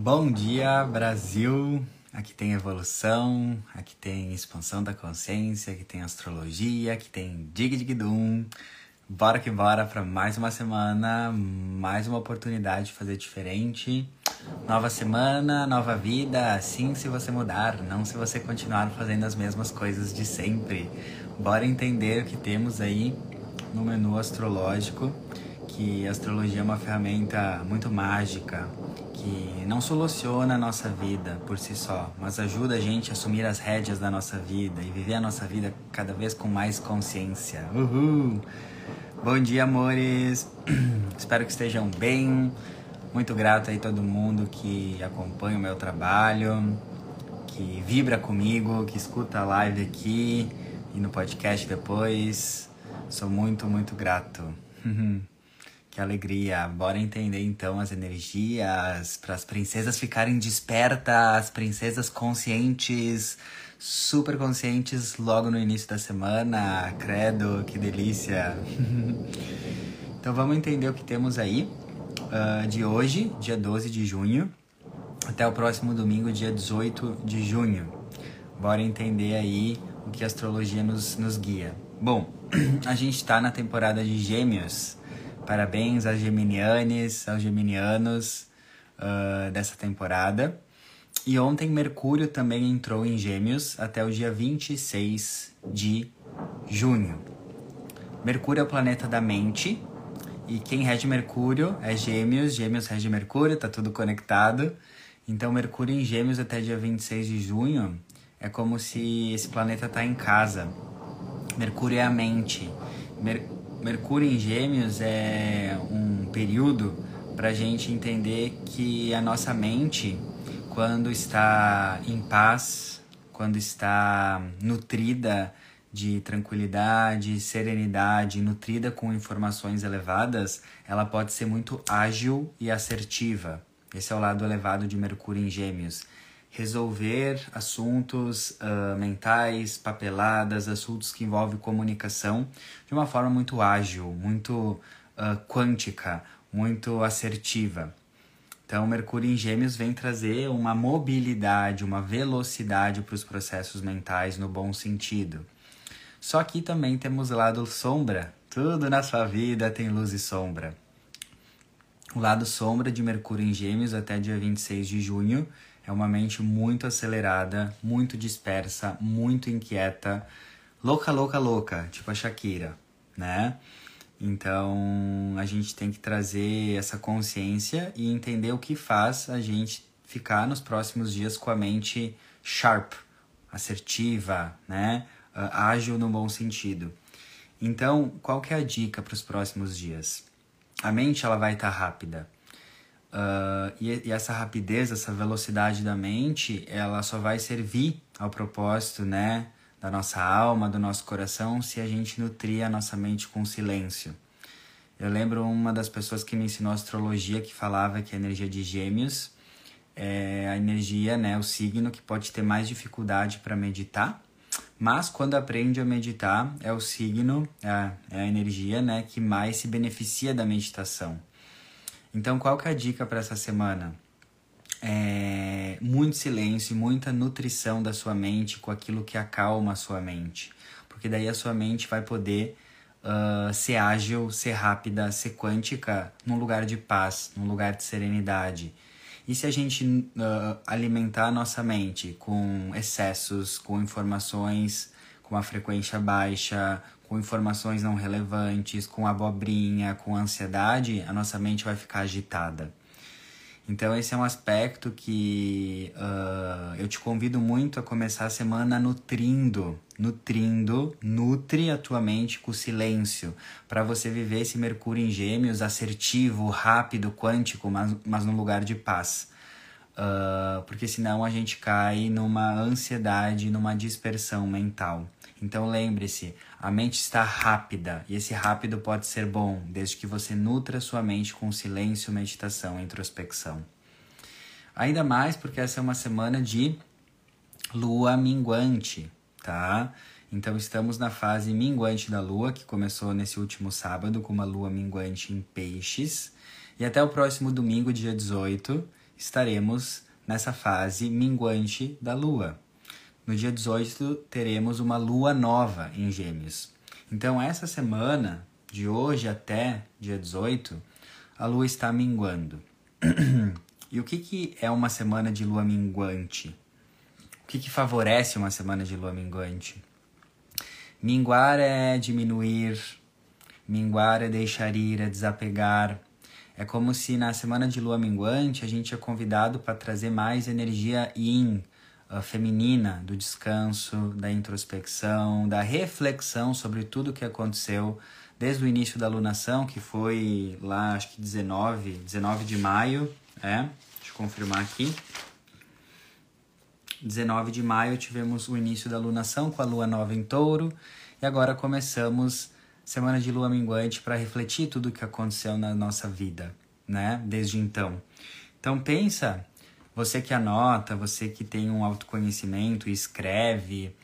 Bom dia, Brasil! Aqui tem evolução, aqui tem expansão da consciência, aqui tem astrologia, aqui tem Dig Dig Dum. Bora que bora para mais uma semana, mais uma oportunidade de fazer diferente. Nova semana, nova vida, assim se você mudar, não se você continuar fazendo as mesmas coisas de sempre. Bora entender o que temos aí no menu astrológico, que a astrologia é uma ferramenta muito mágica, que não soluciona a nossa vida por si só, mas ajuda a gente a assumir as rédeas da nossa vida e viver a nossa vida cada vez com mais consciência. Uhul! Bom dia, amores! Espero que estejam bem. Muito grato aí todo mundo que acompanha o meu trabalho, que vibra comigo, que escuta a live aqui e no podcast depois. Sou muito, muito grato. Que alegria! Bora entender então as energias para as princesas ficarem despertas, princesas conscientes, super conscientes logo no início da semana. Credo, que delícia! então vamos entender o que temos aí uh, de hoje, dia 12 de junho, até o próximo domingo, dia 18 de junho. Bora entender aí o que a astrologia nos, nos guia. Bom, a gente está na temporada de Gêmeos Parabéns às geminianes, aos geminianos uh, dessa temporada. E ontem Mercúrio também entrou em Gêmeos até o dia 26 de junho. Mercúrio é o planeta da mente e quem rege Mercúrio é Gêmeos, Gêmeos rege Mercúrio, tá tudo conectado. Então Mercúrio em Gêmeos até dia 26 de junho é como se esse planeta tá em casa. Mercúrio é a mente. Mercúrio em Gêmeos é um período para a gente entender que a nossa mente, quando está em paz, quando está nutrida de tranquilidade, serenidade, nutrida com informações elevadas, ela pode ser muito ágil e assertiva. Esse é o lado elevado de Mercúrio em Gêmeos resolver assuntos uh, mentais, papeladas, assuntos que envolvem comunicação de uma forma muito ágil, muito uh, quântica, muito assertiva. Então, Mercúrio em Gêmeos vem trazer uma mobilidade, uma velocidade para os processos mentais no bom sentido. Só que também temos lado sombra. Tudo na sua vida tem luz e sombra. O lado sombra de Mercúrio em Gêmeos até dia 26 de junho é uma mente muito acelerada, muito dispersa, muito inquieta, louca, louca, louca, tipo a Shakira, né? Então a gente tem que trazer essa consciência e entender o que faz a gente ficar nos próximos dias com a mente sharp, assertiva, né? Uh, ágil no bom sentido. Então, qual que é a dica para os próximos dias? A mente ela vai estar tá rápida. Uh, e, e, essa rapidez, essa velocidade da mente, ela só vai servir ao propósito, né, da nossa alma, do nosso coração, se a gente nutrir a nossa mente com silêncio. Eu lembro uma das pessoas que me ensinou astrologia que falava que a energia de Gêmeos é a energia, né, o signo que pode ter mais dificuldade para meditar, mas quando aprende a meditar é o signo, é, é a energia, né, que mais se beneficia da meditação. Então, qual que é a dica para essa semana? É muito silêncio e muita nutrição da sua mente com aquilo que acalma a sua mente. Porque daí a sua mente vai poder uh, ser ágil, ser rápida, ser quântica num lugar de paz, num lugar de serenidade. E se a gente uh, alimentar a nossa mente com excessos, com informações com uma frequência baixa, com informações não relevantes, com abobrinha, com ansiedade, a nossa mente vai ficar agitada. Então, esse é um aspecto que uh, eu te convido muito a começar a semana nutrindo, nutrindo, nutre a tua mente com silêncio, para você viver esse Mercúrio em Gêmeos assertivo, rápido, quântico, mas, mas num lugar de paz. Uh, porque senão a gente cai numa ansiedade, numa dispersão mental. Então lembre-se, a mente está rápida e esse rápido pode ser bom, desde que você nutra sua mente com silêncio, meditação introspecção. Ainda mais porque essa é uma semana de lua minguante, tá? Então estamos na fase minguante da lua, que começou nesse último sábado com uma lua minguante em peixes. E até o próximo domingo, dia 18, estaremos nessa fase minguante da lua. No dia 18 teremos uma lua nova em Gêmeos. Então, essa semana, de hoje até dia 18, a lua está minguando. e o que, que é uma semana de lua minguante? O que, que favorece uma semana de lua minguante? Minguar é diminuir, minguar é deixar ir, é desapegar. É como se na semana de lua minguante a gente é convidado para trazer mais energia yin, uh, feminina, do descanso, da introspecção, da reflexão sobre tudo o que aconteceu desde o início da alunação, que foi lá, acho que 19, 19 de maio, é, deixa eu confirmar aqui. 19 de maio tivemos o início da alunação com a lua nova em touro, e agora começamos semana de lua minguante para refletir tudo o que aconteceu na nossa vida, né, desde então. Então pensa você que anota, você que tem um autoconhecimento escreve,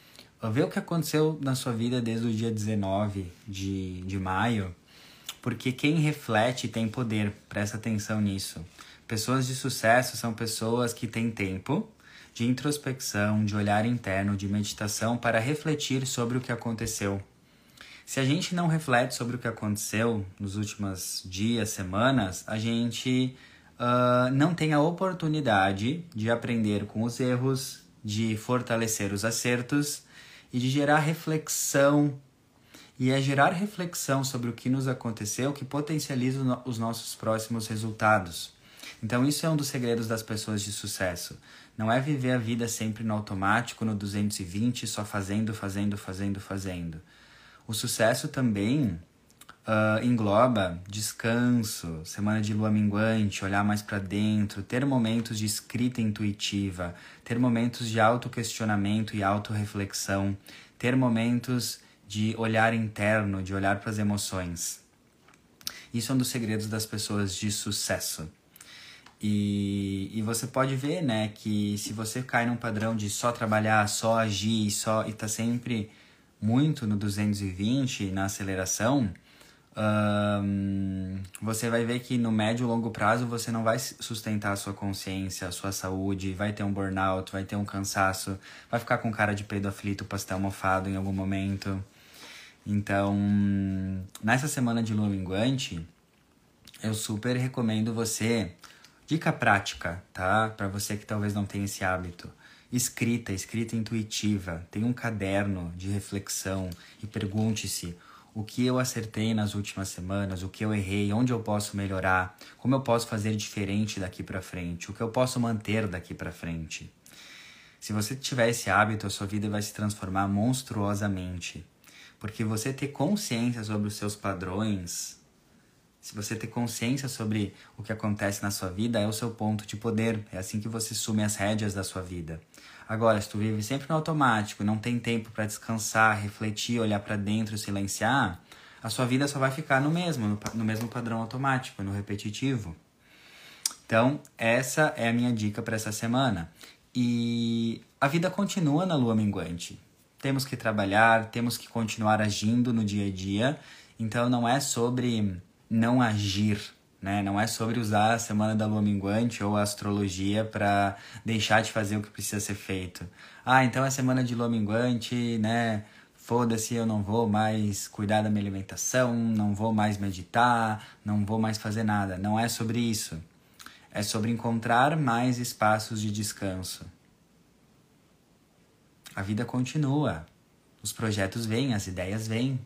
vê o que aconteceu na sua vida desde o dia 19 de, de maio, porque quem reflete tem poder, presta atenção nisso. Pessoas de sucesso são pessoas que têm tempo de introspecção, de olhar interno, de meditação para refletir sobre o que aconteceu. Se a gente não reflete sobre o que aconteceu nos últimos dias, semanas, a gente uh, não tem a oportunidade de aprender com os erros, de fortalecer os acertos e de gerar reflexão. E é gerar reflexão sobre o que nos aconteceu que potencializa os nossos próximos resultados. Então, isso é um dos segredos das pessoas de sucesso. Não é viver a vida sempre no automático, no 220, só fazendo, fazendo, fazendo, fazendo. O sucesso também uh, engloba descanso, semana de lua minguante, olhar mais para dentro, ter momentos de escrita intuitiva, ter momentos de autoquestionamento e autorreflexão, ter momentos de olhar interno, de olhar para as emoções. Isso é um dos segredos das pessoas de sucesso. E, e você pode ver, né, que se você cai num padrão de só trabalhar, só agir, só e tá sempre muito no 220 na aceleração, um, você vai ver que no médio e longo prazo você não vai sustentar a sua consciência, a sua saúde, vai ter um burnout, vai ter um cansaço, vai ficar com cara de peido aflito, pastel mofado em algum momento. Então, nessa semana de lua minguante, eu super recomendo você, dica prática, tá? Para você que talvez não tenha esse hábito. Escrita, escrita intuitiva. Tem um caderno de reflexão e pergunte-se o que eu acertei nas últimas semanas, o que eu errei, onde eu posso melhorar, como eu posso fazer diferente daqui para frente, o que eu posso manter daqui para frente. Se você tiver esse hábito, a sua vida vai se transformar monstruosamente. Porque você ter consciência sobre os seus padrões, se você ter consciência sobre o que acontece na sua vida, é o seu ponto de poder. É assim que você sume as rédeas da sua vida. Agora, se tu vive sempre no automático, não tem tempo para descansar, refletir, olhar para dentro, silenciar, a sua vida só vai ficar no mesmo, no, no mesmo padrão automático, no repetitivo. Então, essa é a minha dica para essa semana. E a vida continua na lua minguante. Temos que trabalhar, temos que continuar agindo no dia a dia. Então, não é sobre não agir, né? Não é sobre usar a semana da lua minguante ou a astrologia para deixar de fazer o que precisa ser feito. Ah, então é semana de lua minguante, né? Foda-se, eu não vou mais cuidar da minha alimentação, não vou mais meditar, não vou mais fazer nada. Não é sobre isso. É sobre encontrar mais espaços de descanso. A vida continua. Os projetos vêm, as ideias vêm,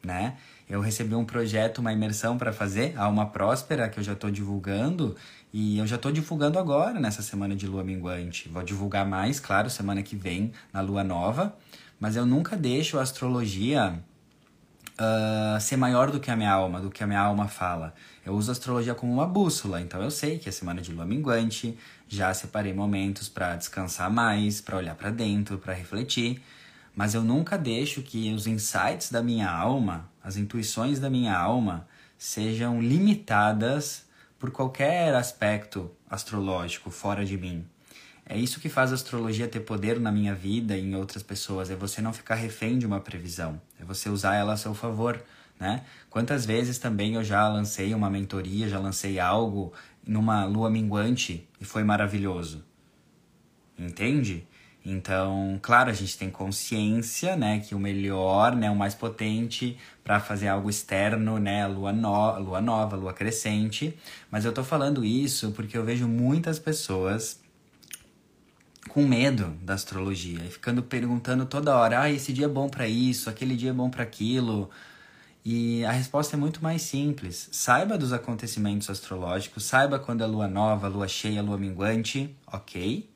né? Eu recebi um projeto, uma imersão para fazer, a Alma Próspera, que eu já estou divulgando. E eu já estou divulgando agora, nessa semana de lua minguante. Vou divulgar mais, claro, semana que vem, na lua nova. Mas eu nunca deixo a astrologia uh, ser maior do que a minha alma, do que a minha alma fala. Eu uso a astrologia como uma bússola, então eu sei que é semana de lua minguante, já separei momentos para descansar mais, para olhar para dentro, para refletir mas eu nunca deixo que os insights da minha alma, as intuições da minha alma, sejam limitadas por qualquer aspecto astrológico fora de mim. É isso que faz a astrologia ter poder na minha vida e em outras pessoas, é você não ficar refém de uma previsão, é você usar ela a seu favor, né? Quantas vezes também eu já lancei uma mentoria, já lancei algo numa lua minguante e foi maravilhoso. Entende? Então, claro, a gente tem consciência, né, que o melhor, né, o mais potente para fazer algo externo, né, lua, no, lua nova, lua crescente. Mas eu tô falando isso porque eu vejo muitas pessoas com medo da astrologia e ficando perguntando toda hora: "Ah, esse dia é bom para isso, aquele dia é bom para aquilo". E a resposta é muito mais simples. Saiba dos acontecimentos astrológicos, saiba quando é lua nova, lua cheia, lua minguante, ok?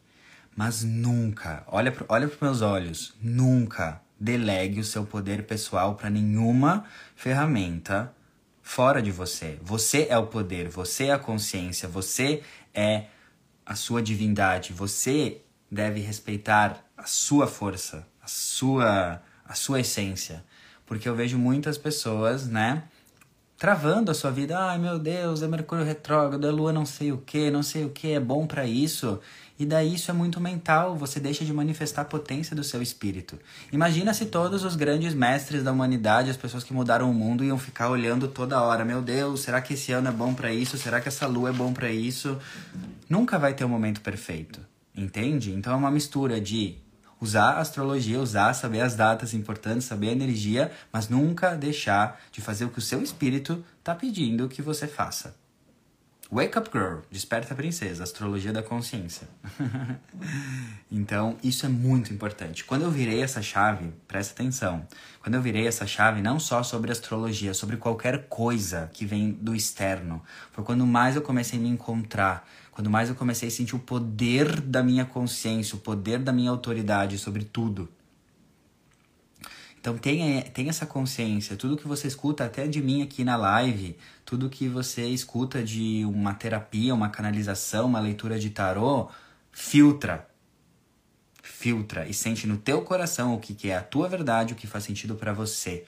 Mas nunca, olha para olha os meus olhos, nunca delegue o seu poder pessoal para nenhuma ferramenta fora de você. Você é o poder, você é a consciência, você é a sua divindade, você deve respeitar a sua força, a sua a sua essência, porque eu vejo muitas pessoas, né, travando a sua vida. Ai, meu Deus, é Mercúrio retrógrado, é Lua não sei o que, não sei o que, é bom para isso. E daí isso é muito mental, você deixa de manifestar a potência do seu espírito. Imagina se todos os grandes mestres da humanidade, as pessoas que mudaram o mundo, iam ficar olhando toda hora, meu Deus, será que esse ano é bom para isso? Será que essa lua é bom para isso? Nunca vai ter um momento perfeito, entende? Então é uma mistura de usar a astrologia, usar, saber as datas importantes, saber a energia, mas nunca deixar de fazer o que o seu espírito está pedindo que você faça. Wake Up Girl, Desperta Princesa, Astrologia da Consciência. então, isso é muito importante. Quando eu virei essa chave, presta atenção. Quando eu virei essa chave, não só sobre astrologia, sobre qualquer coisa que vem do externo, foi quando mais eu comecei a me encontrar, quando mais eu comecei a sentir o poder da minha consciência, o poder da minha autoridade sobre tudo. Então tenha, tenha essa consciência, tudo que você escuta até de mim aqui na live, tudo que você escuta de uma terapia, uma canalização, uma leitura de tarô, filtra. Filtra e sente no teu coração o que, que é a tua verdade, o que faz sentido para você.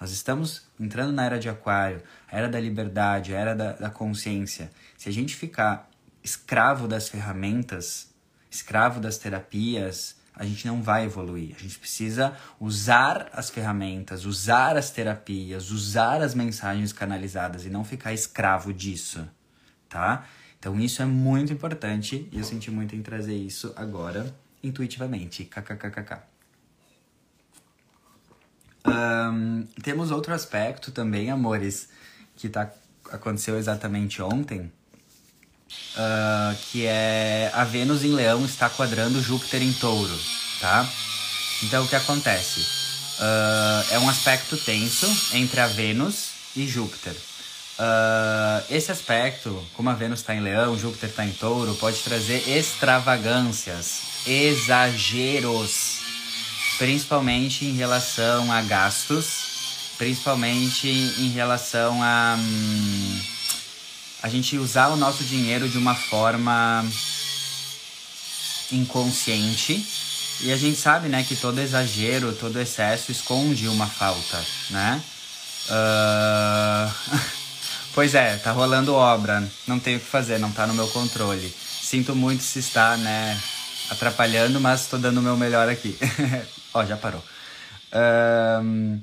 Nós estamos entrando na era de aquário, a era da liberdade, a era da, da consciência. Se a gente ficar escravo das ferramentas, escravo das terapias, a gente não vai evoluir. A gente precisa usar as ferramentas, usar as terapias, usar as mensagens canalizadas e não ficar escravo disso, tá? Então isso é muito importante e eu senti muito em trazer isso agora intuitivamente. KKKKK. Um, temos outro aspecto também, amores, que tá, aconteceu exatamente ontem, uh, que é a Vênus em Leão está quadrando Júpiter em Touro, tá? Então o que acontece? Uh, é um aspecto tenso entre a Vênus e Júpiter. Uh, esse aspecto, como a Vênus está em Leão, Júpiter está em Touro, pode trazer extravagâncias, exageros, principalmente em relação a gastos, principalmente em relação a. Hum, a gente usar o nosso dinheiro de uma forma inconsciente. E a gente sabe, né, que todo exagero, todo excesso esconde uma falta, né? Uh... pois é, tá rolando obra, não tenho o que fazer, não tá no meu controle. Sinto muito se está, né, atrapalhando, mas tô dando o meu melhor aqui. Ó, já parou. Uh...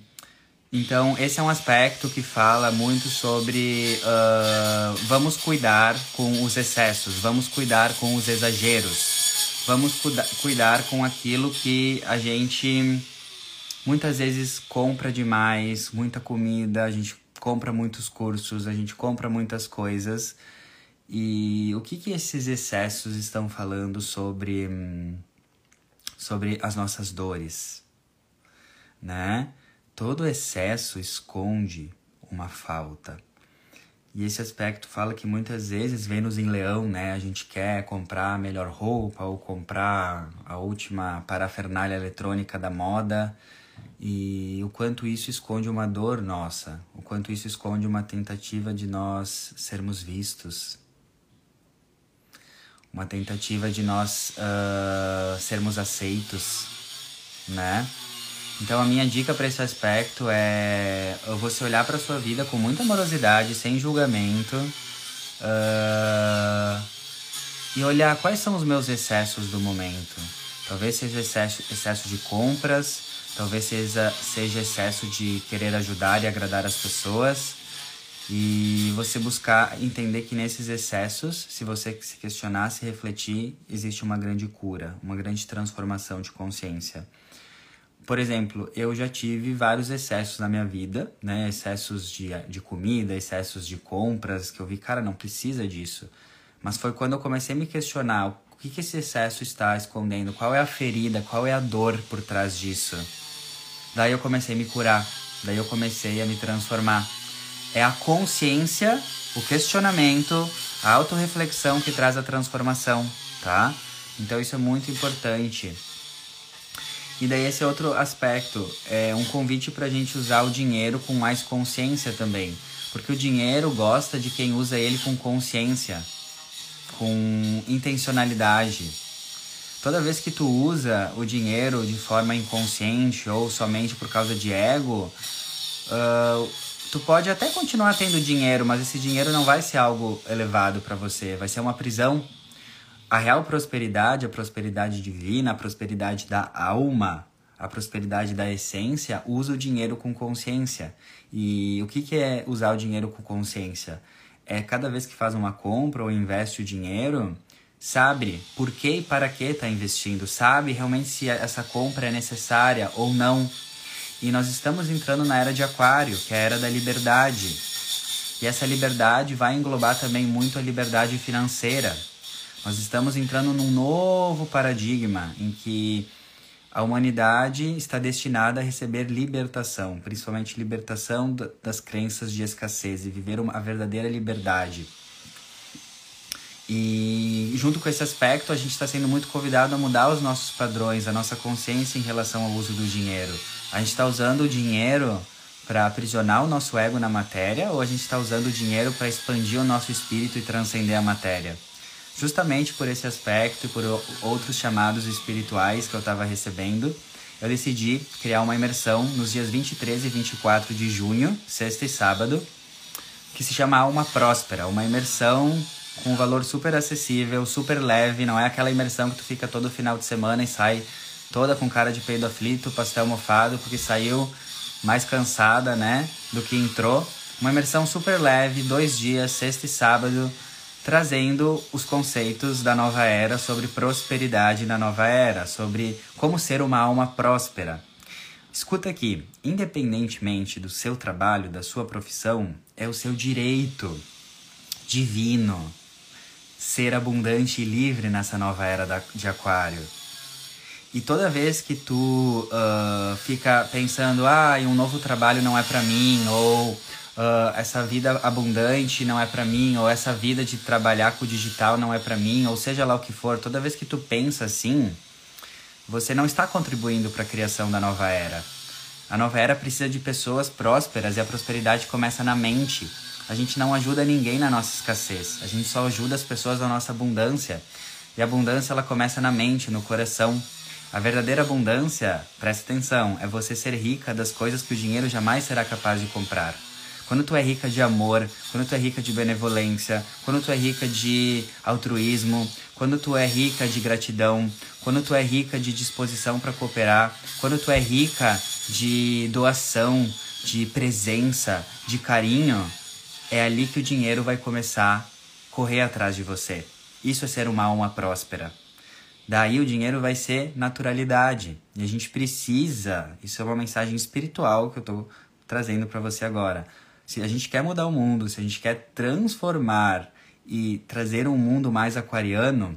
Então, esse é um aspecto que fala muito sobre uh, vamos cuidar com os excessos, vamos cuidar com os exageros, vamos cuida cuidar com aquilo que a gente muitas vezes compra demais, muita comida, a gente compra muitos cursos, a gente compra muitas coisas. E o que, que esses excessos estão falando sobre, sobre as nossas dores, né? Todo excesso esconde uma falta. E esse aspecto fala que muitas vezes Vênus em Leão, né? A gente quer comprar a melhor roupa ou comprar a última parafernália eletrônica da moda. E o quanto isso esconde uma dor nossa, o quanto isso esconde uma tentativa de nós sermos vistos, uma tentativa de nós uh, sermos aceitos, né? Então a minha dica para esse aspecto é você olhar para sua vida com muita amorosidade, sem julgamento, uh, e olhar quais são os meus excessos do momento. Talvez seja excesso, excesso de compras, talvez seja, seja excesso de querer ajudar e agradar as pessoas. E você buscar entender que nesses excessos, se você se questionar, se refletir, existe uma grande cura, uma grande transformação de consciência. Por exemplo, eu já tive vários excessos na minha vida, né? Excessos de, de comida, excessos de compras, que eu vi, cara, não precisa disso. Mas foi quando eu comecei a me questionar o que, que esse excesso está escondendo, qual é a ferida, qual é a dor por trás disso. Daí eu comecei a me curar, daí eu comecei a me transformar é a consciência, o questionamento, a autorreflexão que traz a transformação, tá? Então isso é muito importante. E daí esse é outro aspecto, é um convite para a gente usar o dinheiro com mais consciência também, porque o dinheiro gosta de quem usa ele com consciência, com intencionalidade. Toda vez que tu usa o dinheiro de forma inconsciente ou somente por causa de ego, uh, tu pode até continuar tendo dinheiro, mas esse dinheiro não vai ser algo elevado para você, vai ser uma prisão. A real prosperidade, a prosperidade divina, a prosperidade da alma, a prosperidade da essência, usa o dinheiro com consciência. E o que, que é usar o dinheiro com consciência? É cada vez que faz uma compra ou investe o dinheiro, sabe por que e para que está investindo, sabe realmente se essa compra é necessária ou não e nós estamos entrando na era de Aquário, que é a era da liberdade. E essa liberdade vai englobar também muito a liberdade financeira. Nós estamos entrando num novo paradigma em que a humanidade está destinada a receber libertação, principalmente libertação das crenças de escassez e viver uma, a verdadeira liberdade. E junto com esse aspecto, a gente está sendo muito convidado a mudar os nossos padrões, a nossa consciência em relação ao uso do dinheiro. A gente está usando o dinheiro para aprisionar o nosso ego na matéria ou a gente está usando o dinheiro para expandir o nosso espírito e transcender a matéria? Justamente por esse aspecto e por outros chamados espirituais que eu estava recebendo, eu decidi criar uma imersão nos dias 23 e 24 de junho, sexta e sábado, que se chama Alma Próspera, uma imersão com um valor super acessível, super leve, não é aquela imersão que tu fica todo final de semana e sai toda com cara de peido aflito, pastel mofado, porque saiu mais cansada, né, do que entrou. Uma imersão super leve, dois dias, sexta e sábado, trazendo os conceitos da nova era sobre prosperidade na nova era, sobre como ser uma alma próspera. Escuta aqui, independentemente do seu trabalho, da sua profissão, é o seu direito divino ser abundante e livre nessa nova era de Aquário. E toda vez que tu uh, fica pensando, ah, um novo trabalho não é para mim, ou uh, essa vida abundante não é para mim, ou essa vida de trabalhar com o digital não é para mim, ou seja lá o que for, toda vez que tu pensa assim, você não está contribuindo para a criação da nova era. A nova era precisa de pessoas prósperas e a prosperidade começa na mente. A gente não ajuda ninguém na nossa escassez, a gente só ajuda as pessoas na nossa abundância. E a abundância ela começa na mente, no coração. A verdadeira abundância, presta atenção, é você ser rica das coisas que o dinheiro jamais será capaz de comprar. Quando tu é rica de amor, quando tu é rica de benevolência, quando tu é rica de altruísmo, quando tu é rica de gratidão, quando tu é rica de disposição para cooperar, quando tu é rica de doação, de presença, de carinho, é ali que o dinheiro vai começar a correr atrás de você. Isso é ser uma alma próspera. Daí o dinheiro vai ser naturalidade. E a gente precisa, isso é uma mensagem espiritual que eu estou trazendo para você agora. Se a gente quer mudar o mundo, se a gente quer transformar e trazer um mundo mais aquariano,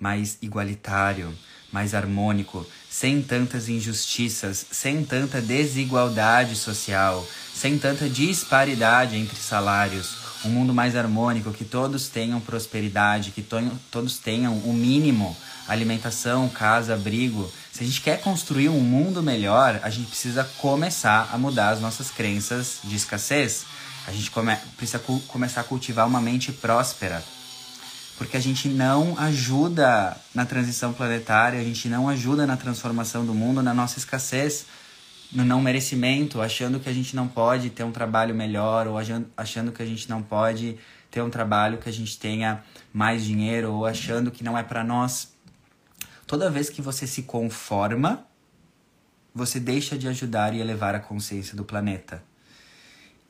mais igualitário, mais harmônico, sem tantas injustiças, sem tanta desigualdade social, sem tanta disparidade entre salários, um mundo mais harmônico, que todos tenham prosperidade, que to todos tenham o mínimo alimentação, casa, abrigo. Se a gente quer construir um mundo melhor, a gente precisa começar a mudar as nossas crenças de escassez. A gente come precisa começar a cultivar uma mente próspera. Porque a gente não ajuda na transição planetária, a gente não ajuda na transformação do mundo, na nossa escassez, no não merecimento, achando que a gente não pode ter um trabalho melhor, ou achando que a gente não pode ter um trabalho que a gente tenha mais dinheiro, ou achando que não é para nós. Toda vez que você se conforma, você deixa de ajudar e elevar a consciência do planeta.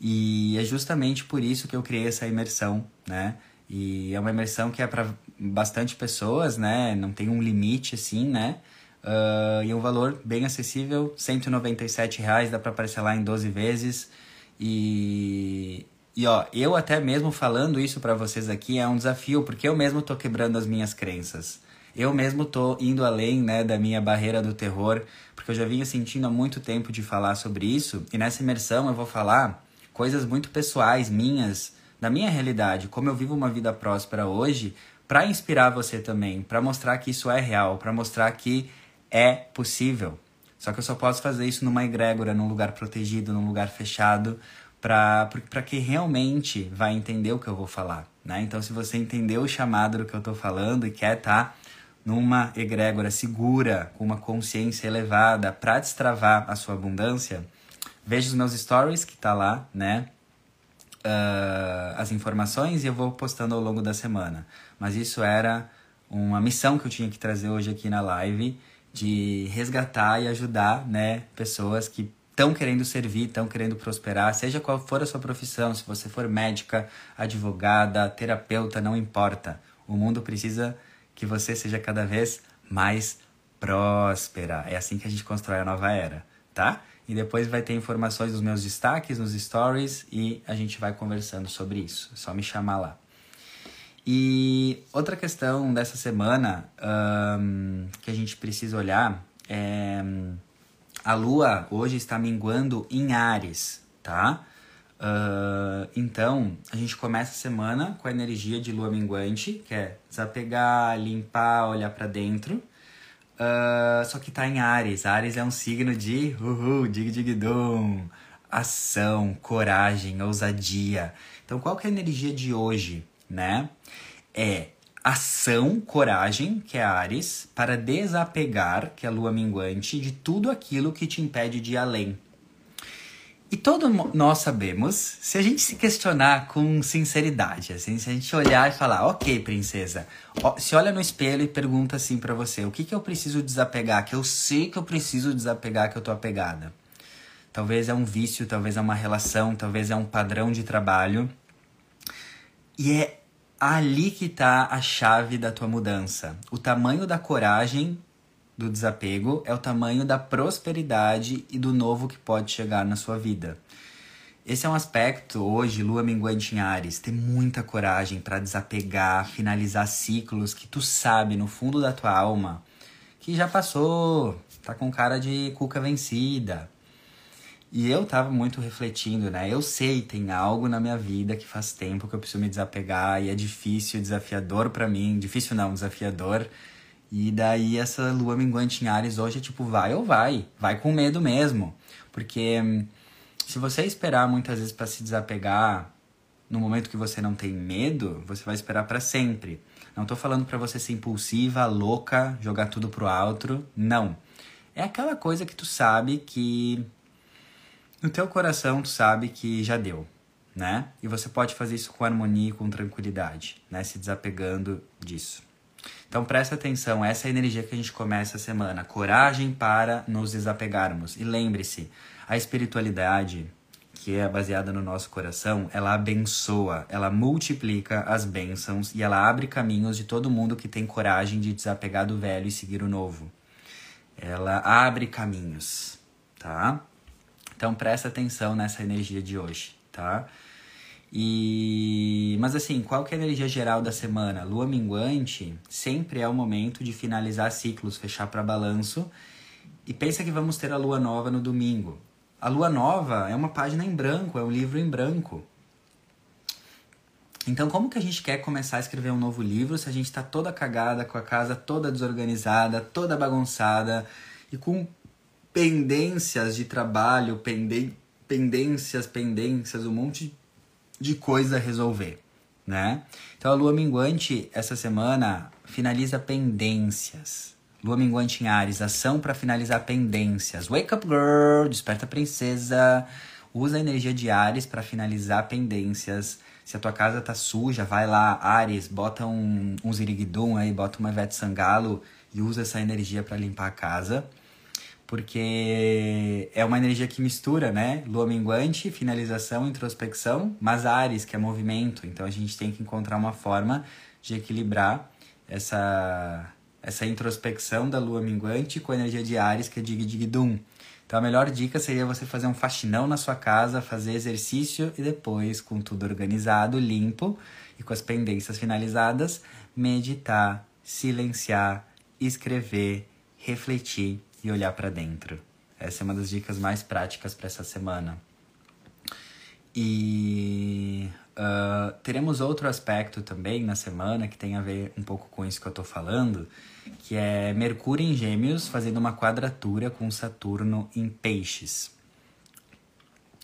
E é justamente por isso que eu criei essa imersão, né? E é uma imersão que é para bastante pessoas, né? Não tem um limite assim, né? Uh, e um valor bem acessível, R$ reais, dá para parcelar em 12 vezes. E, e ó, eu até mesmo falando isso para vocês aqui é um desafio, porque eu mesmo tô quebrando as minhas crenças. Eu mesmo tô indo além, né, da minha barreira do terror, porque eu já vinha sentindo há muito tempo de falar sobre isso, e nessa imersão eu vou falar coisas muito pessoais minhas, da minha realidade, como eu vivo uma vida próspera hoje, para inspirar você também, para mostrar que isso é real, para mostrar que é possível. Só que eu só posso fazer isso numa egrégora, num lugar protegido, num lugar fechado, para que realmente vai entender o que eu vou falar, né? Então, se você entendeu o chamado do que eu estou falando e quer estar tá numa egrégora segura, com uma consciência elevada para destravar a sua abundância, veja os meus stories que tá lá, né? Uh, as informações e eu vou postando ao longo da semana. Mas isso era uma missão que eu tinha que trazer hoje aqui na live de resgatar e ajudar, né, pessoas que estão querendo servir, estão querendo prosperar, seja qual for a sua profissão, se você for médica, advogada, terapeuta, não importa. O mundo precisa que você seja cada vez mais próspera. É assim que a gente constrói a nova era, tá? E depois vai ter informações dos meus destaques nos stories e a gente vai conversando sobre isso. É só me chamar lá. E outra questão dessa semana um, que a gente precisa olhar é a Lua hoje está minguando em Ares, tá? Uh, então, a gente começa a semana com a energia de lua minguante, que é desapegar, limpar, olhar para dentro. Uh, só que tá em Ares. Ares é um signo de uhul, dig dig dum, ação, coragem, ousadia. Então, qual que é a energia de hoje, né? É ação, coragem, que é Ares, para desapegar, que é a lua minguante, de tudo aquilo que te impede de ir além. E todos nós sabemos, se a gente se questionar com sinceridade, assim, se a gente olhar e falar, ok, princesa, se olha no espelho e pergunta assim para você, o que, que eu preciso desapegar, que eu sei que eu preciso desapegar, que eu tô apegada. Talvez é um vício, talvez é uma relação, talvez é um padrão de trabalho. E é ali que está a chave da tua mudança. O tamanho da coragem do desapego é o tamanho da prosperidade e do novo que pode chegar na sua vida. Esse é um aspecto hoje, lua minguante em Ares, ter muita coragem para desapegar, finalizar ciclos que tu sabe no fundo da tua alma que já passou, tá com cara de cuca vencida, e eu tava muito refletindo, né? Eu sei, tem algo na minha vida que faz tempo que eu preciso me desapegar e é difícil, desafiador para mim. Difícil não, desafiador. E daí essa lua minguante em Ares hoje é tipo, vai ou vai? Vai com medo mesmo. Porque hum, se você esperar muitas vezes para se desapegar no momento que você não tem medo, você vai esperar para sempre. Não tô falando para você ser impulsiva, louca, jogar tudo pro alto. Não. É aquela coisa que tu sabe que no teu coração tu sabe que já deu, né? E você pode fazer isso com harmonia e com tranquilidade, né? Se desapegando disso. Então presta atenção, essa é a energia que a gente começa a semana. Coragem para nos desapegarmos. E lembre-se, a espiritualidade, que é baseada no nosso coração, ela abençoa, ela multiplica as bênçãos e ela abre caminhos de todo mundo que tem coragem de desapegar do velho e seguir o novo. Ela abre caminhos, tá? Então presta atenção nessa energia de hoje, tá? E mas assim, qual que é a energia geral da semana? Lua minguante sempre é o momento de finalizar ciclos, fechar para balanço. E pensa que vamos ter a lua nova no domingo. A lua nova é uma página em branco, é um livro em branco. Então, como que a gente quer começar a escrever um novo livro se a gente está toda cagada, com a casa toda desorganizada, toda bagunçada e com pendências de trabalho, penden pendências, pendências, um monte de coisa a resolver, né? Então a lua minguante essa semana finaliza pendências. Lua minguante em Ares, ação para finalizar pendências. Wake up girl, desperta princesa. Usa a energia de Ares para finalizar pendências. Se a tua casa tá suja, vai lá, Ares, bota um, um ziriguidum aí, bota uma Ivete Sangalo e usa essa energia para limpar a casa. Porque é uma energia que mistura, né? Lua minguante, finalização, introspecção, mas Ares, que é movimento. Então a gente tem que encontrar uma forma de equilibrar essa, essa introspecção da lua minguante com a energia de Ares, que é Dig Dig Dum. Então a melhor dica seria você fazer um faxinão na sua casa, fazer exercício e depois, com tudo organizado, limpo e com as pendências finalizadas, meditar, silenciar, escrever, refletir e olhar para dentro. Essa é uma das dicas mais práticas para essa semana. E uh, teremos outro aspecto também na semana que tem a ver um pouco com isso que eu estou falando, que é Mercúrio em Gêmeos fazendo uma quadratura com Saturno em Peixes.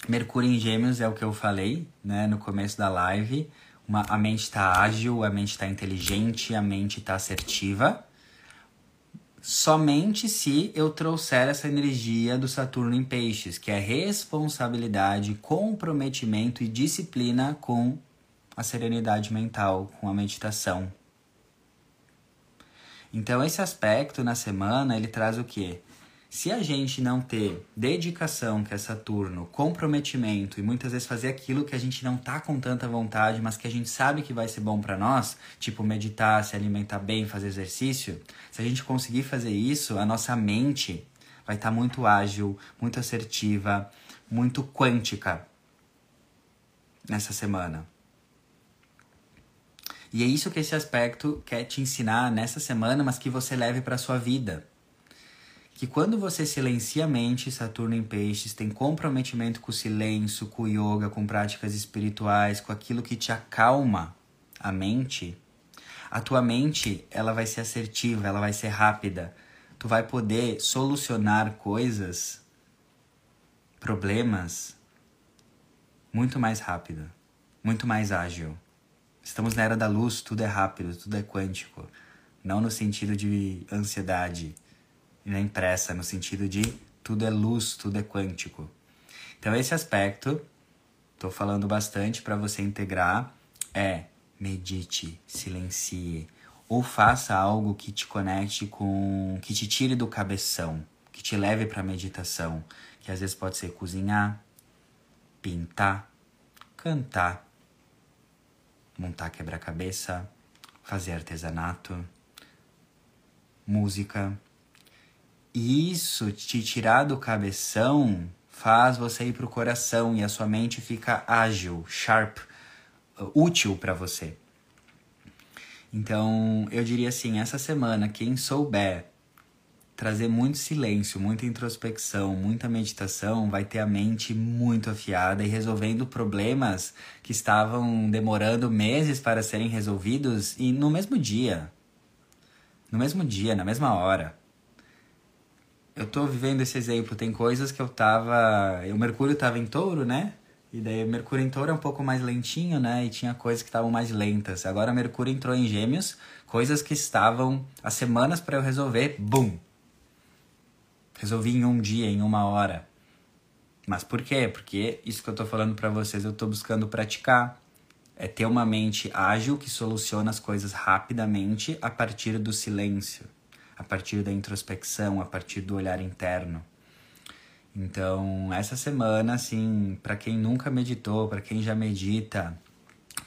Mercúrio em Gêmeos é o que eu falei né, no começo da live. Uma, a mente está ágil, a mente está inteligente, a mente está assertiva somente se eu trouxer essa energia do Saturno em Peixes, que é responsabilidade, comprometimento e disciplina com a serenidade mental, com a meditação. Então esse aspecto na semana, ele traz o quê? Se a gente não ter dedicação, que é Saturno, comprometimento e muitas vezes fazer aquilo que a gente não tá com tanta vontade, mas que a gente sabe que vai ser bom para nós, tipo meditar, se alimentar bem, fazer exercício, se a gente conseguir fazer isso, a nossa mente vai estar tá muito ágil, muito assertiva, muito quântica nessa semana. E é isso que esse aspecto quer te ensinar nessa semana, mas que você leve para sua vida que quando você silencia a mente, Saturno em Peixes tem comprometimento com o silêncio, com o yoga, com práticas espirituais, com aquilo que te acalma a mente, a tua mente ela vai ser assertiva, ela vai ser rápida. Tu vai poder solucionar coisas, problemas, muito mais rápido, muito mais ágil. Estamos na era da luz, tudo é rápido, tudo é quântico. Não no sentido de ansiedade, e na impressa, no sentido de tudo é luz, tudo é quântico. Então, esse aspecto, estou falando bastante para você integrar, é medite, silencie, ou faça algo que te conecte com. que te tire do cabeção, que te leve para meditação, que às vezes pode ser cozinhar, pintar, cantar, montar quebra-cabeça, fazer artesanato, música isso te tirar do cabeção faz você ir pro coração e a sua mente fica ágil, sharp, útil para você. Então, eu diria assim, essa semana quem souber trazer muito silêncio, muita introspecção, muita meditação, vai ter a mente muito afiada e resolvendo problemas que estavam demorando meses para serem resolvidos e no mesmo dia. No mesmo dia, na mesma hora eu tô vivendo esse exemplo. Tem coisas que eu tava. O Mercúrio tava em touro, né? E daí Mercúrio em touro é um pouco mais lentinho, né? E tinha coisas que estavam mais lentas. Agora Mercúrio entrou em gêmeos, coisas que estavam há semanas para eu resolver, bum! Resolvi em um dia, em uma hora. Mas por quê? Porque isso que eu tô falando para vocês eu tô buscando praticar. É ter uma mente ágil que soluciona as coisas rapidamente a partir do silêncio a partir da introspecção, a partir do olhar interno. Então, essa semana, assim, para quem nunca meditou, para quem já medita,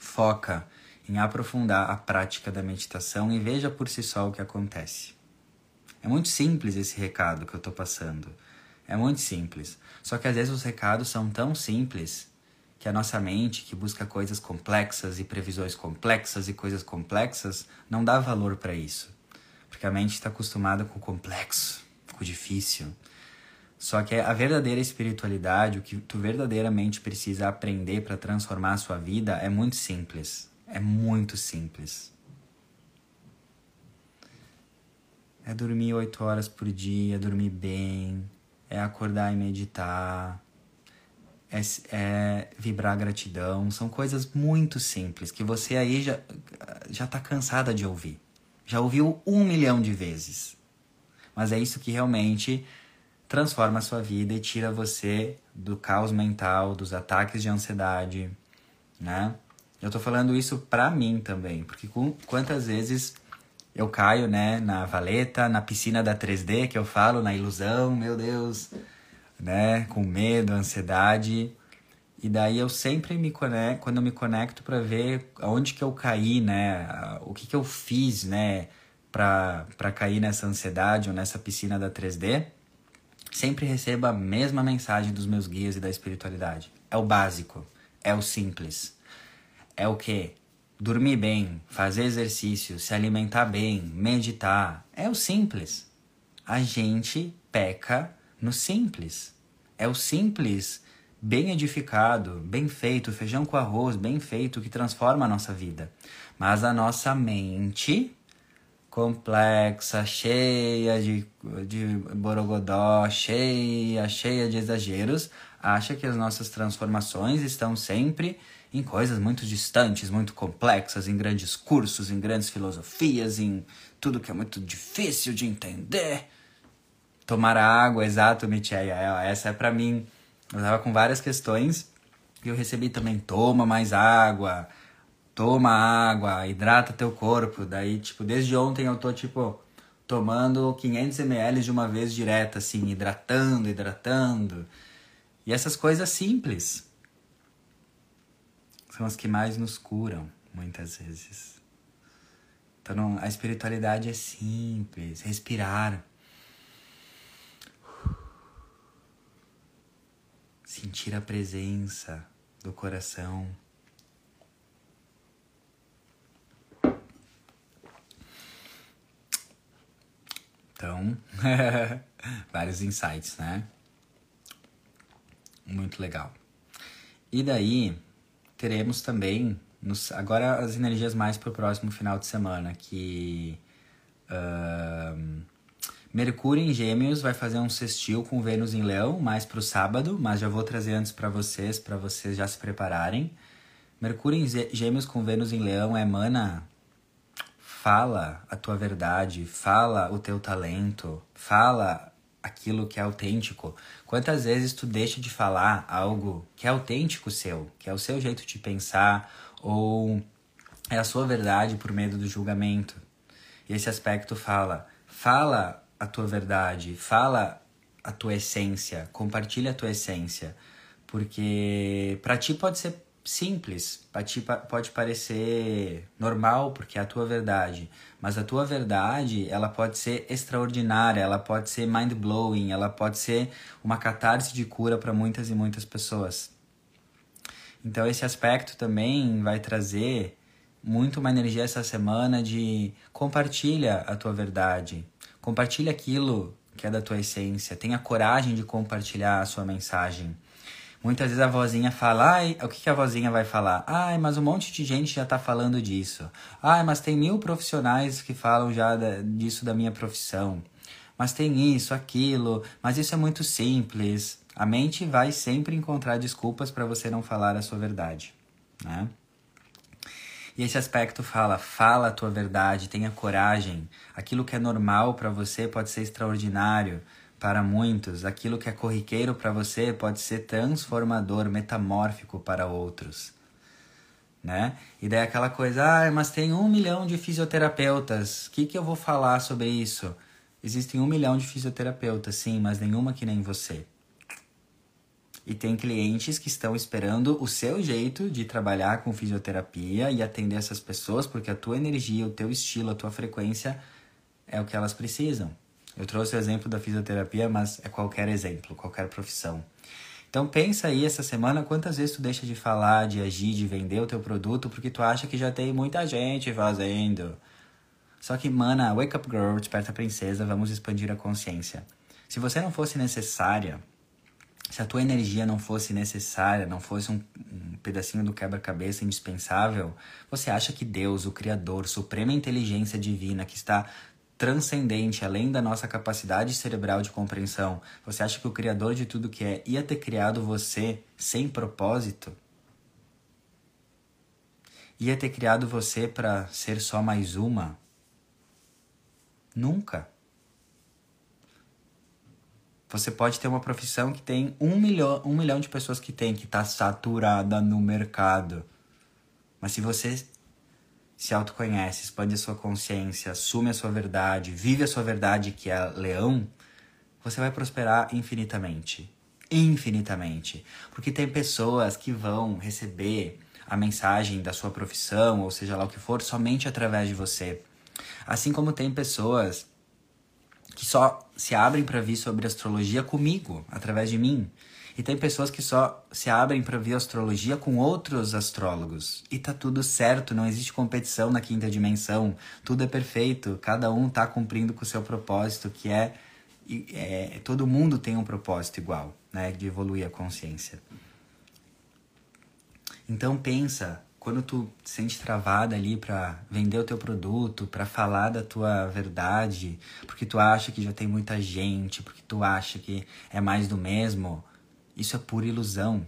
foca em aprofundar a prática da meditação e veja por si só o que acontece. É muito simples esse recado que eu estou passando. É muito simples. Só que às vezes os recados são tão simples que a nossa mente, que busca coisas complexas e previsões complexas e coisas complexas, não dá valor para isso. Porque a mente está acostumada com o complexo, com o difícil. Só que a verdadeira espiritualidade, o que tu verdadeiramente precisa aprender para transformar a sua vida é muito simples. É muito simples. É dormir oito horas por dia, dormir bem, é acordar e meditar, é, é, vibrar gratidão. São coisas muito simples que você aí já, já tá cansada de ouvir já ouviu um milhão de vezes. Mas é isso que realmente transforma a sua vida e tira você do caos mental, dos ataques de ansiedade, né? Eu tô falando isso pra mim também, porque quantas vezes eu caio, né, na valeta, na piscina da 3D que eu falo, na ilusão, meu Deus, né, com medo, ansiedade. E daí eu sempre me conecto, quando eu me conecto para ver aonde que eu caí, né, o que que eu fiz, né, para cair nessa ansiedade ou nessa piscina da 3D, sempre recebo a mesma mensagem dos meus guias e da espiritualidade. É o básico, é o simples. É o que? dormir bem, fazer exercício, se alimentar bem, meditar, é o simples. A gente peca no simples. É o simples bem edificado, bem feito, feijão com arroz, bem feito, que transforma a nossa vida. Mas a nossa mente complexa, cheia de, de borogodó, cheia, cheia de exageros, acha que as nossas transformações estão sempre em coisas muito distantes, muito complexas, em grandes cursos, em grandes filosofias, em tudo que é muito difícil de entender. Tomar água, exato, Micheia, essa é para mim. Eu tava com várias questões e eu recebi também, toma mais água, toma água, hidrata teu corpo. Daí, tipo, desde ontem eu tô, tipo, tomando 500 ml de uma vez direta, assim, hidratando, hidratando. E essas coisas simples são as que mais nos curam, muitas vezes. Então, a espiritualidade é simples, respirar. Sentir a presença do coração. Então, vários insights, né? Muito legal. E daí, teremos também, nos, agora as energias mais para o próximo final de semana, que uh, Mercúrio em Gêmeos vai fazer um sextil com Vênus em Leão, mais para o sábado, mas já vou trazer antes para vocês, para vocês já se prepararem. Mercúrio em Gêmeos com Vênus em Leão é mana, fala a tua verdade, fala o teu talento, fala aquilo que é autêntico. Quantas vezes tu deixa de falar algo que é autêntico seu, que é o seu jeito de pensar ou é a sua verdade por medo do julgamento? E esse aspecto fala, fala a tua verdade, fala a tua essência, compartilha a tua essência, porque para ti pode ser simples, para ti pode parecer normal porque é a tua verdade, mas a tua verdade, ela pode ser extraordinária, ela pode ser mind blowing, ela pode ser uma catarse de cura para muitas e muitas pessoas. Então esse aspecto também vai trazer muito uma energia essa semana de compartilha a tua verdade, compartilha aquilo que é da tua essência, tenha coragem de compartilhar a sua mensagem Muitas vezes a vozinha fala, ai, o que, que a vozinha vai falar? Ai, mas um monte de gente já tá falando disso. Ai, mas tem mil profissionais que falam já da, disso da minha profissão. Mas tem isso, aquilo, mas isso é muito simples. A mente vai sempre encontrar desculpas para você não falar a sua verdade, né? E esse aspecto fala, fala a tua verdade, tenha coragem. Aquilo que é normal para você pode ser extraordinário para muitos, aquilo que é corriqueiro para você pode ser transformador, metamórfico para outros. Né? E daí aquela coisa, ah, mas tem um milhão de fisioterapeutas, o que, que eu vou falar sobre isso? Existem um milhão de fisioterapeutas, sim, mas nenhuma que nem você. E tem clientes que estão esperando o seu jeito de trabalhar com fisioterapia e atender essas pessoas, porque a tua energia, o teu estilo, a tua frequência é o que elas precisam. Eu trouxe o exemplo da fisioterapia, mas é qualquer exemplo, qualquer profissão. Então pensa aí essa semana quantas vezes tu deixa de falar, de agir, de vender o teu produto porque tu acha que já tem muita gente fazendo. Só que, mana, wake up girl, desperta princesa, vamos expandir a consciência. Se você não fosse necessária, se a tua energia não fosse necessária, não fosse um, um pedacinho do quebra-cabeça indispensável, você acha que Deus, o Criador, suprema inteligência divina que está transcendente, além da nossa capacidade cerebral de compreensão, você acha que o Criador de tudo que é ia ter criado você sem propósito? Ia ter criado você para ser só mais uma? Nunca. Você pode ter uma profissão que tem um milhão, um milhão de pessoas que tem, que está saturada no mercado. Mas se você se autoconhece, expande a sua consciência, assume a sua verdade, vive a sua verdade que é leão, você vai prosperar infinitamente. Infinitamente. Porque tem pessoas que vão receber a mensagem da sua profissão, ou seja lá o que for, somente através de você. Assim como tem pessoas que só se abrem para vir sobre astrologia comigo, através de mim. E tem pessoas que só se abrem para ver astrologia com outros astrólogos. E tá tudo certo, não existe competição na quinta dimensão. Tudo é perfeito, cada um tá cumprindo com o seu propósito, que é, é todo mundo tem um propósito igual, né, de evoluir a consciência. Então pensa, quando tu te sente travada ali para vender o teu produto, para falar da tua verdade, porque tu acha que já tem muita gente, porque tu acha que é mais do mesmo, isso é pura ilusão.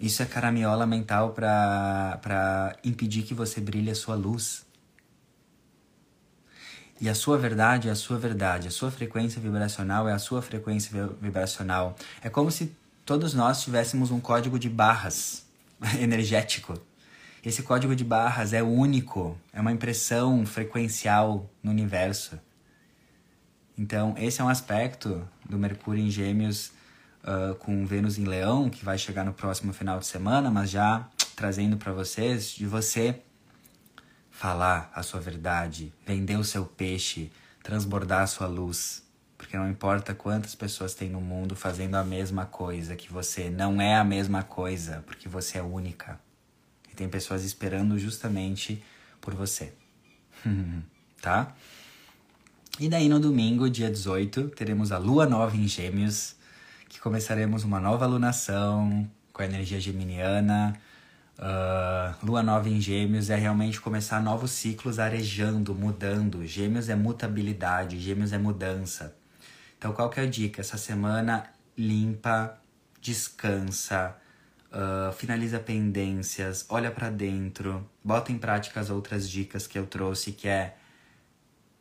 Isso é caramiola mental para impedir que você brilhe a sua luz. E a sua verdade é a sua verdade, a sua frequência vibracional é a sua frequência vibracional. É como se todos nós tivéssemos um código de barras energético. Esse código de barras é único, é uma impressão frequencial no universo. Então, esse é um aspecto do Mercúrio em Gêmeos uh, com Vênus em Leão, que vai chegar no próximo final de semana, mas já trazendo para vocês de você falar a sua verdade, vender o seu peixe, transbordar a sua luz. Porque não importa quantas pessoas tem no mundo fazendo a mesma coisa que você, não é a mesma coisa, porque você é única. E tem pessoas esperando justamente por você. tá? E daí no domingo, dia 18, teremos a lua nova em Gêmeos que começaremos uma nova alunação com a energia geminiana. Uh, lua nova em Gêmeos é realmente começar novos ciclos arejando, mudando. Gêmeos é mutabilidade, Gêmeos é mudança. Então, qual que é a dica? Essa semana limpa, descansa, uh, finaliza pendências, olha para dentro, bota em prática as outras dicas que eu trouxe, que é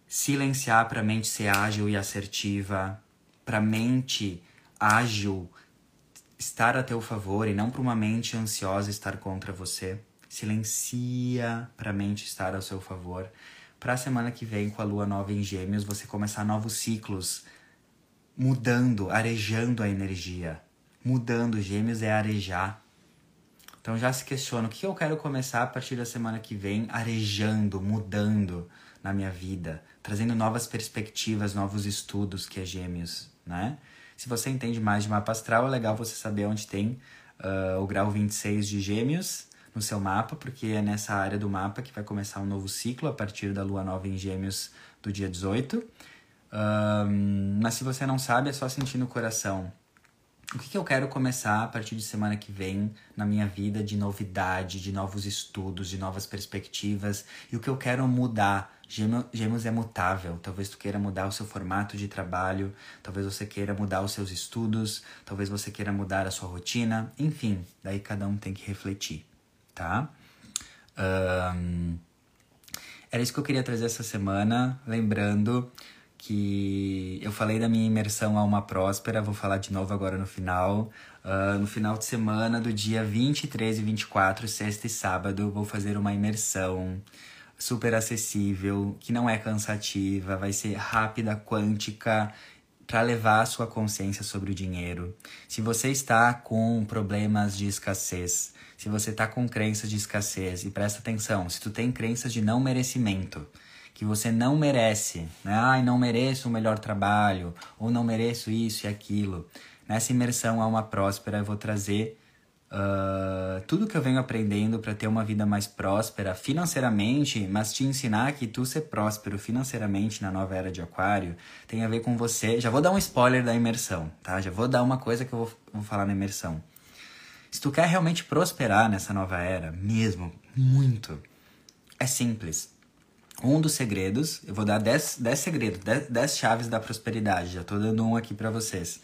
silenciar para a mente ser ágil e assertiva, para a mente ágil estar a teu favor e não para uma mente ansiosa estar contra você. Silencia para a mente estar ao seu favor. Para a semana que vem, com a lua nova em Gêmeos, você começar novos ciclos, mudando, arejando a energia. Mudando, Gêmeos é arejar. Então já se questiona o que eu quero começar a partir da semana que vem, arejando, mudando na minha vida, trazendo novas perspectivas, novos estudos que é Gêmeos, né? Se você entende mais de mapa astral, é legal você saber onde tem uh, o grau 26 de Gêmeos no seu mapa, porque é nessa área do mapa que vai começar um novo ciclo a partir da lua nova em Gêmeos do dia 18. Um, mas se você não sabe, é só sentir no coração. O que, que eu quero começar a partir de semana que vem na minha vida de novidade, de novos estudos, de novas perspectivas e o que eu quero mudar Gêmeos é mutável. Talvez tu queira mudar o seu formato de trabalho, talvez você queira mudar os seus estudos, talvez você queira mudar a sua rotina. Enfim, daí cada um tem que refletir, tá? Um, era isso que eu queria trazer essa semana. Lembrando que eu falei da minha imersão Alma Próspera, vou falar de novo agora no final. Uh, no final de semana do dia 23 e 24, sexta e sábado, vou fazer uma imersão super acessível, que não é cansativa, vai ser rápida, quântica, para levar a sua consciência sobre o dinheiro. Se você está com problemas de escassez, se você está com crenças de escassez, e presta atenção, se tu tem crenças de não merecimento, que você não merece, né? Ai, não mereço um melhor trabalho, ou não mereço isso e aquilo. Nessa imersão Alma Próspera eu vou trazer Uh, tudo que eu venho aprendendo para ter uma vida mais próspera financeiramente, mas te ensinar que tu ser próspero financeiramente na nova era de Aquário tem a ver com você. Já vou dar um spoiler da imersão, tá? Já vou dar uma coisa que eu vou, vou falar na imersão. Se tu quer realmente prosperar nessa nova era, mesmo, muito, é simples. Um dos segredos, eu vou dar 10 segredos, 10 chaves da prosperidade, já tô dando um aqui para vocês.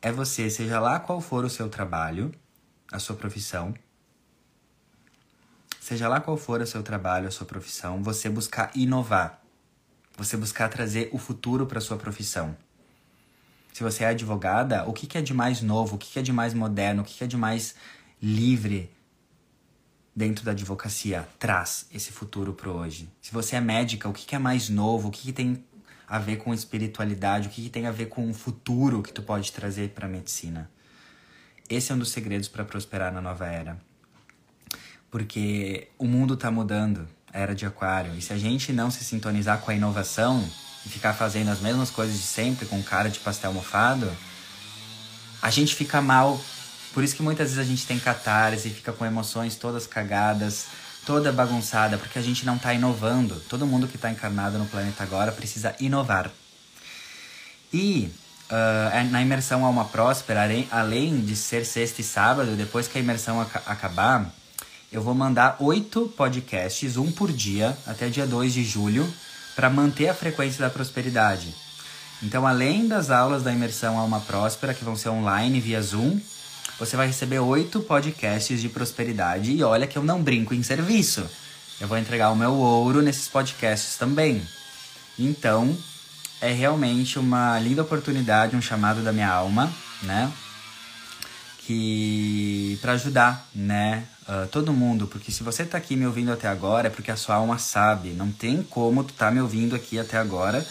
É você, seja lá qual for o seu trabalho, a sua profissão, seja lá qual for o seu trabalho, a sua profissão, você buscar inovar, você buscar trazer o futuro para sua profissão. Se você é advogada, o que, que é de mais novo, o que, que é de mais moderno, o que, que é de mais livre dentro da advocacia traz esse futuro para hoje? Se você é médica, o que, que é mais novo? O que, que tem a ver com espiritualidade? O que, que tem a ver com o futuro que tu pode trazer para a medicina? Esse é um dos segredos para prosperar na nova era. Porque o mundo está mudando, a era de aquário. E se a gente não se sintonizar com a inovação e ficar fazendo as mesmas coisas de sempre com cara de pastel mofado, a gente fica mal. Por isso que muitas vezes a gente tem catarse, fica com emoções todas cagadas, toda bagunçada, porque a gente não está inovando. Todo mundo que está encarnado no planeta agora precisa inovar. E uh, na imersão Alma Próspera, além de ser sexta e sábado, depois que a imersão ac acabar, eu vou mandar oito podcasts, um por dia, até dia 2 de julho, para manter a frequência da prosperidade. Então, além das aulas da imersão Alma Próspera, que vão ser online via Zoom, você vai receber oito podcasts de prosperidade. E olha que eu não brinco em serviço. Eu vou entregar o meu ouro nesses podcasts também. Então, é realmente uma linda oportunidade, um chamado da minha alma, né? Que para ajudar, né, uh, todo mundo, porque se você tá aqui me ouvindo até agora é porque a sua alma sabe, não tem como tu tá me ouvindo aqui até agora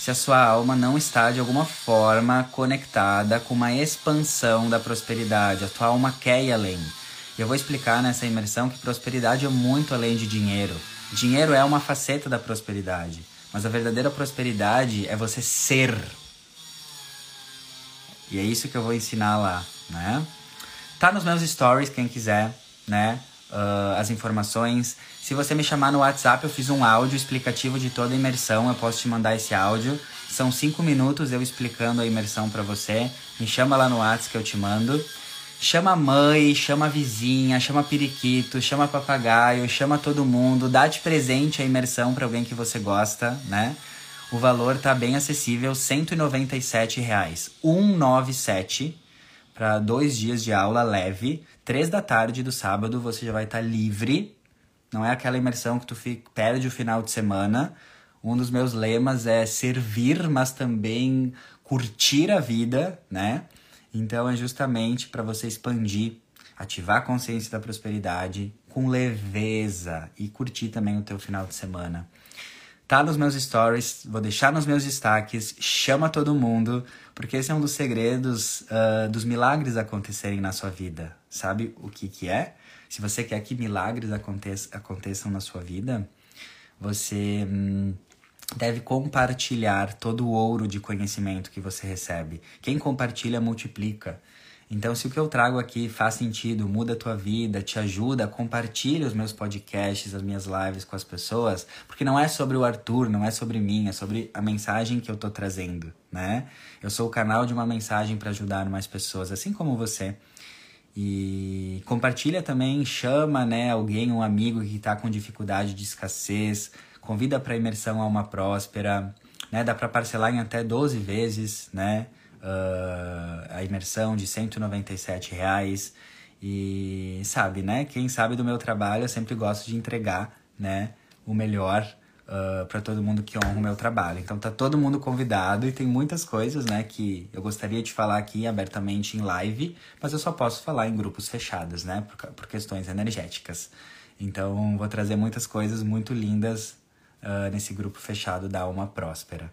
se a sua alma não está de alguma forma conectada com uma expansão da prosperidade. A tua alma quer ir além. E eu vou explicar nessa imersão que prosperidade é muito além de dinheiro. Dinheiro é uma faceta da prosperidade. Mas a verdadeira prosperidade é você ser. E é isso que eu vou ensinar lá, né? Tá nos meus stories, quem quiser, né? Uh, as informações. Se você me chamar no WhatsApp, eu fiz um áudio explicativo de toda a imersão. Eu posso te mandar esse áudio. São cinco minutos eu explicando a imersão para você. Me chama lá no WhatsApp que eu te mando. Chama a mãe, chama a vizinha, chama periquito, chama papagaio, chama todo mundo, dá de presente a imersão para alguém que você gosta, né? O valor tá bem acessível, 197 reais. 197 para dois dias de aula leve. Três da tarde do sábado você já vai estar tá livre. Não é aquela imersão que tu fica, perde o final de semana. Um dos meus lemas é servir, mas também curtir a vida, né? Então é justamente para você expandir, ativar a consciência da prosperidade com leveza e curtir também o teu final de semana. Tá nos meus stories, vou deixar nos meus destaques, chama todo mundo, porque esse é um dos segredos uh, dos milagres acontecerem na sua vida. Sabe o que que é? Se você quer que milagres aconteçam, aconteçam na sua vida, você hum, deve compartilhar todo o ouro de conhecimento que você recebe. Quem compartilha, multiplica. Então, se o que eu trago aqui faz sentido, muda a tua vida, te ajuda, compartilha os meus podcasts, as minhas lives com as pessoas, porque não é sobre o Arthur, não é sobre mim, é sobre a mensagem que eu tô trazendo, né? Eu sou o canal de uma mensagem para ajudar mais pessoas, assim como você. E compartilha também, chama, né, alguém, um amigo que está com dificuldade de escassez, convida para imersão a uma próspera, né? Dá para parcelar em até 12 vezes, né? Uh, a imersão de 197 reais. E sabe, né? Quem sabe do meu trabalho, eu sempre gosto de entregar, né? O melhor uh, para todo mundo que honra o meu trabalho. Então tá todo mundo convidado e tem muitas coisas, né? Que eu gostaria de falar aqui abertamente em live, mas eu só posso falar em grupos fechados, né? Por, por questões energéticas. Então vou trazer muitas coisas muito lindas uh, nesse grupo fechado da alma próspera.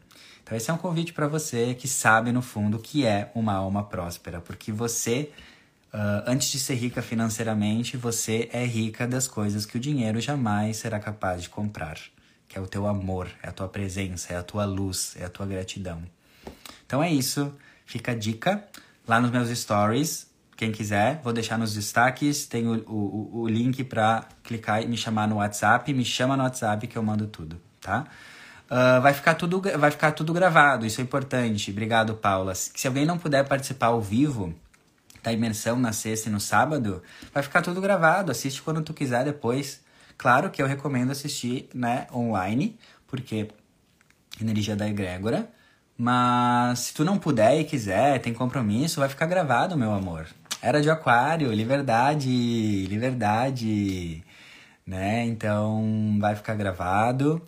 Então esse é um convite para você que sabe no fundo o que é uma alma próspera, porque você Uh, antes de ser rica financeiramente, você é rica das coisas que o dinheiro jamais será capaz de comprar, que é o teu amor, é a tua presença, é a tua luz, é a tua gratidão. Então é isso, fica a dica lá nos meus stories, quem quiser, vou deixar nos destaques, tem o, o, o link para clicar e me chamar no WhatsApp. Me chama no WhatsApp que eu mando tudo, tá? Uh, vai, ficar tudo, vai ficar tudo gravado, isso é importante. Obrigado, Paula. Se alguém não puder participar ao vivo da imersão na sexta e no sábado, vai ficar tudo gravado. Assiste quando tu quiser depois. Claro que eu recomendo assistir né, online, porque energia da egrégora. Mas se tu não puder e quiser, tem compromisso, vai ficar gravado, meu amor. Era de aquário, liberdade, liberdade, né? Então vai ficar gravado.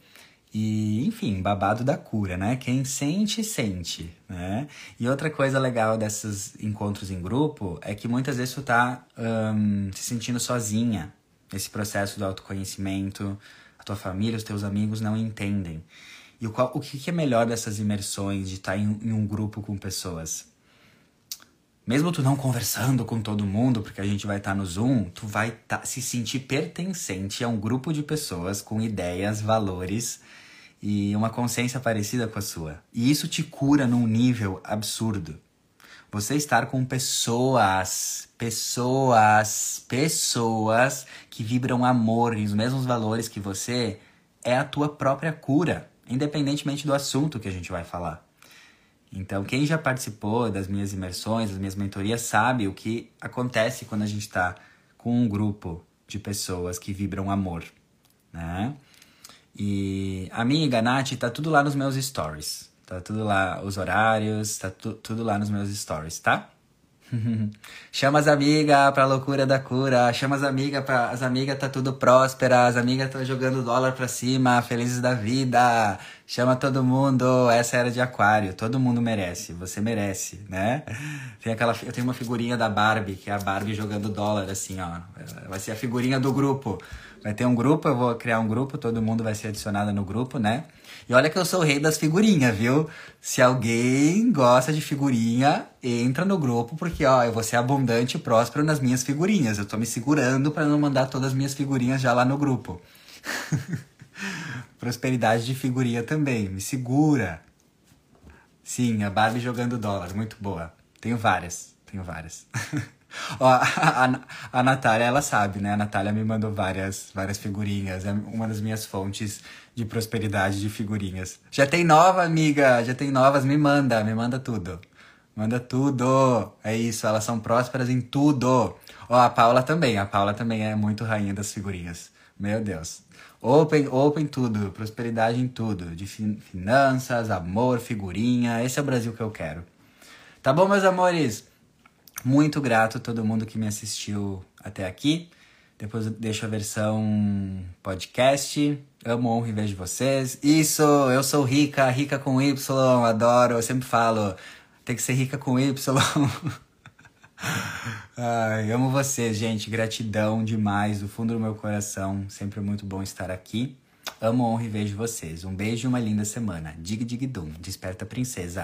E, enfim, babado da cura, né? Quem sente, sente, né? E outra coisa legal desses encontros em grupo é que muitas vezes tu tá um, se sentindo sozinha, nesse processo do autoconhecimento, a tua família, os teus amigos não entendem. E o, qual, o que é melhor dessas imersões, de estar em, em um grupo com pessoas? Mesmo tu não conversando com todo mundo, porque a gente vai estar no Zoom, tu vai tá, se sentir pertencente a um grupo de pessoas com ideias, valores e uma consciência parecida com a sua. E isso te cura num nível absurdo. Você estar com pessoas, pessoas, pessoas que vibram amor e os mesmos valores que você é a tua própria cura, independentemente do assunto que a gente vai falar. Então, quem já participou das minhas imersões, das minhas mentorias, sabe o que acontece quando a gente está com um grupo de pessoas que vibram amor, né? E a e Nath tá tudo lá nos meus stories. Tá tudo lá, os horários, tá tu, tudo lá nos meus stories, tá? Chama as amigas pra loucura da cura. Chama as amigas pra. As amigas tá tudo próspera. As amigas tá jogando dólar pra cima, felizes da vida. Chama todo mundo. Essa era de aquário. Todo mundo merece. Você merece, né? Tem aquela. Eu tenho uma figurinha da Barbie, que é a Barbie jogando dólar, assim, ó. Vai ser a figurinha do grupo. Vai ter um grupo, eu vou criar um grupo, todo mundo vai ser adicionado no grupo, né? E olha que eu sou o rei das figurinhas, viu? Se alguém gosta de figurinha, entra no grupo, porque ó, eu vou ser abundante e próspero nas minhas figurinhas. Eu tô me segurando para não mandar todas as minhas figurinhas já lá no grupo. Prosperidade de figurinha também, me segura. Sim, a Barbie jogando dólar, muito boa. Tenho várias, tenho várias. Ó, a, a, a Natália, ela sabe, né? A Natália me mandou várias, várias figurinhas. É uma das minhas fontes de prosperidade de figurinhas. Já tem nova, amiga? Já tem novas? Me manda, me manda tudo. Manda tudo. É isso, elas são prósperas em tudo. Ó, a Paula também. A Paula também é muito rainha das figurinhas. Meu Deus. Open, open tudo. Prosperidade em tudo. De finanças, amor, figurinha. Esse é o Brasil que eu quero. Tá bom, meus amores? Muito grato a todo mundo que me assistiu até aqui. Depois eu deixo a versão podcast. Amo, honro e vejo vocês. Isso, eu sou rica, rica com Y, adoro. Eu sempre falo, tem que ser rica com Y. Ai, amo vocês, gente. Gratidão demais do fundo do meu coração. Sempre muito bom estar aqui. Amo, honro e vejo vocês. Um beijo e uma linda semana. Dig, dig, dum. Desperta, princesa.